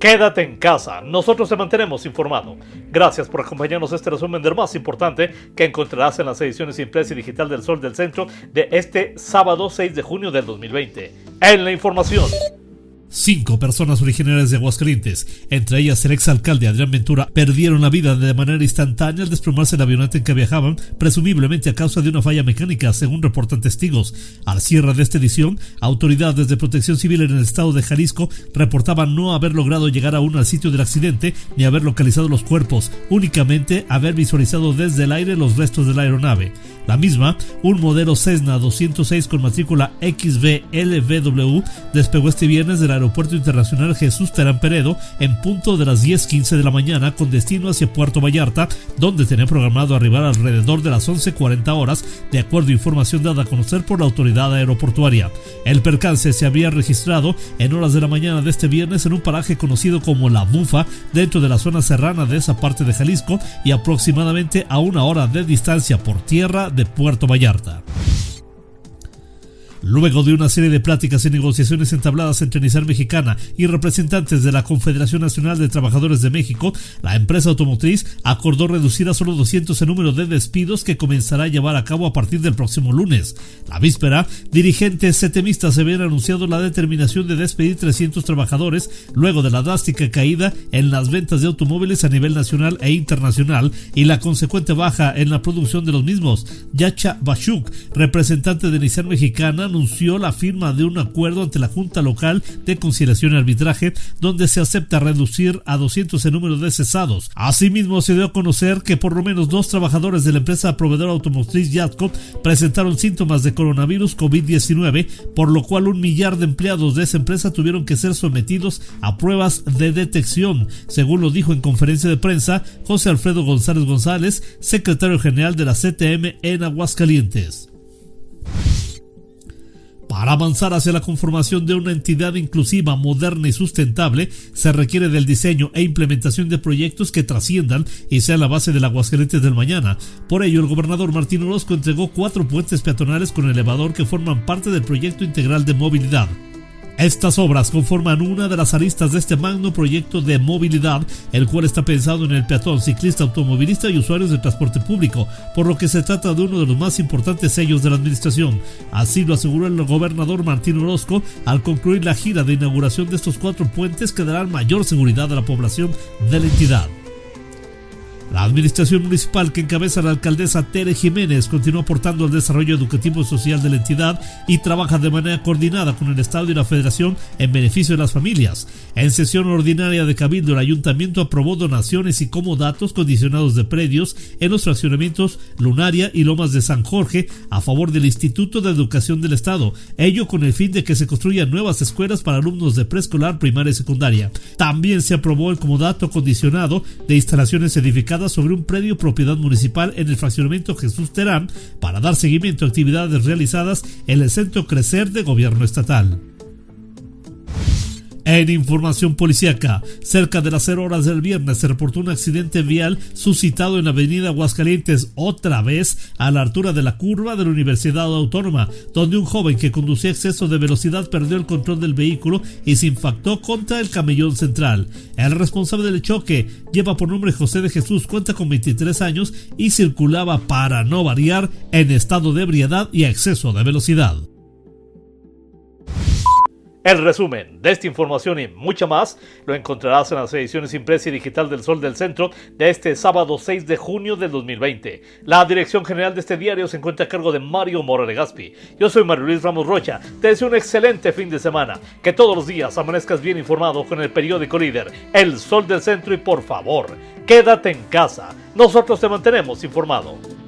Quédate en casa, nosotros te mantenemos informado. Gracias por acompañarnos a este resumen del más importante que encontrarás en las ediciones impresa y digital del Sol del Centro de este sábado 6 de junio del 2020. En la información. Cinco personas originarias de Aguascalientes, entre ellas el exalcalde Adrián Ventura, perdieron la vida de manera instantánea al desplomarse la avioneta en que viajaban, presumiblemente a causa de una falla mecánica, según reportan testigos. Al cierre de esta edición, autoridades de protección civil en el estado de Jalisco reportaban no haber logrado llegar aún al sitio del accidente ni haber localizado los cuerpos, únicamente haber visualizado desde el aire los restos de la aeronave. La misma, un modelo Cessna 206 con matrícula XBLVW, despegó este viernes del Aeropuerto Internacional Jesús Terán Peredo en punto de las 10.15 de la mañana con destino hacia Puerto Vallarta, donde tenía programado arribar alrededor de las 11.40 horas, de acuerdo a información dada a conocer por la autoridad aeroportuaria. El percance se había registrado en horas de la mañana de este viernes en un paraje conocido como La Bufa, dentro de la zona serrana de esa parte de Jalisco y aproximadamente a una hora de distancia por tierra de Puerto Vallarta. Luego de una serie de pláticas y negociaciones entabladas entre Nissan Mexicana y representantes de la Confederación Nacional de Trabajadores de México, la empresa automotriz acordó reducir a solo 200 el número de despidos que comenzará a llevar a cabo a partir del próximo lunes. La víspera, dirigentes setemistas habían anunciado la determinación de despedir 300 trabajadores luego de la drástica caída en las ventas de automóviles a nivel nacional e internacional y la consecuente baja en la producción de los mismos. Yacha Bashuk, representante de Nissan Mexicana, anunció la firma de un acuerdo ante la Junta Local de Conciliación y Arbitraje, donde se acepta reducir a 200 el número de cesados. Asimismo, se dio a conocer que por lo menos dos trabajadores de la empresa proveedora automotriz Yatco presentaron síntomas de coronavirus COVID-19, por lo cual un millar de empleados de esa empresa tuvieron que ser sometidos a pruebas de detección, según lo dijo en conferencia de prensa José Alfredo González González, secretario general de la CTM en Aguascalientes. Para avanzar hacia la conformación de una entidad inclusiva, moderna y sustentable, se requiere del diseño e implementación de proyectos que trasciendan y sean la base del Aguascalientes del mañana. Por ello, el gobernador Martín Orozco entregó cuatro puentes peatonales con elevador que forman parte del proyecto integral de movilidad. Estas obras conforman una de las aristas de este magno proyecto de movilidad, el cual está pensado en el peatón, ciclista, automovilista y usuarios de transporte público, por lo que se trata de uno de los más importantes sellos de la administración. Así lo aseguró el gobernador Martín Orozco al concluir la gira de inauguración de estos cuatro puentes que darán mayor seguridad a la población de la entidad. La administración municipal que encabeza la alcaldesa Tere Jiménez continúa aportando al desarrollo educativo y social de la entidad y trabaja de manera coordinada con el Estado y la Federación en beneficio de las familias. En sesión ordinaria de Cabildo, el Ayuntamiento aprobó donaciones y comodatos condicionados de predios en los fraccionamientos Lunaria y Lomas de San Jorge a favor del Instituto de Educación del Estado, ello con el fin de que se construyan nuevas escuelas para alumnos de preescolar, primaria y secundaria. También se aprobó el comodato condicionado de instalaciones edificadas sobre un predio propiedad municipal en el fraccionamiento Jesús Terán para dar seguimiento a actividades realizadas en el Centro Crecer de Gobierno Estatal. En información policíaca, cerca de las 0 horas del viernes se reportó un accidente vial suscitado en la avenida Aguascalientes, otra vez a la altura de la curva de la Universidad Autónoma, donde un joven que conducía exceso de velocidad perdió el control del vehículo y se impactó contra el camellón central. El responsable del choque lleva por nombre José de Jesús, cuenta con 23 años y circulaba para no variar en estado de ebriedad y exceso de velocidad. El resumen de esta información y mucha más lo encontrarás en las ediciones impresa y digital del Sol del Centro de este sábado 6 de junio del 2020. La dirección general de este diario se encuentra a cargo de Mario Mora Gaspi. Yo soy Mario Luis Ramos Rocha. Te deseo un excelente fin de semana. Que todos los días amanezcas bien informado con el periódico líder El Sol del Centro y por favor, quédate en casa. Nosotros te mantenemos informado.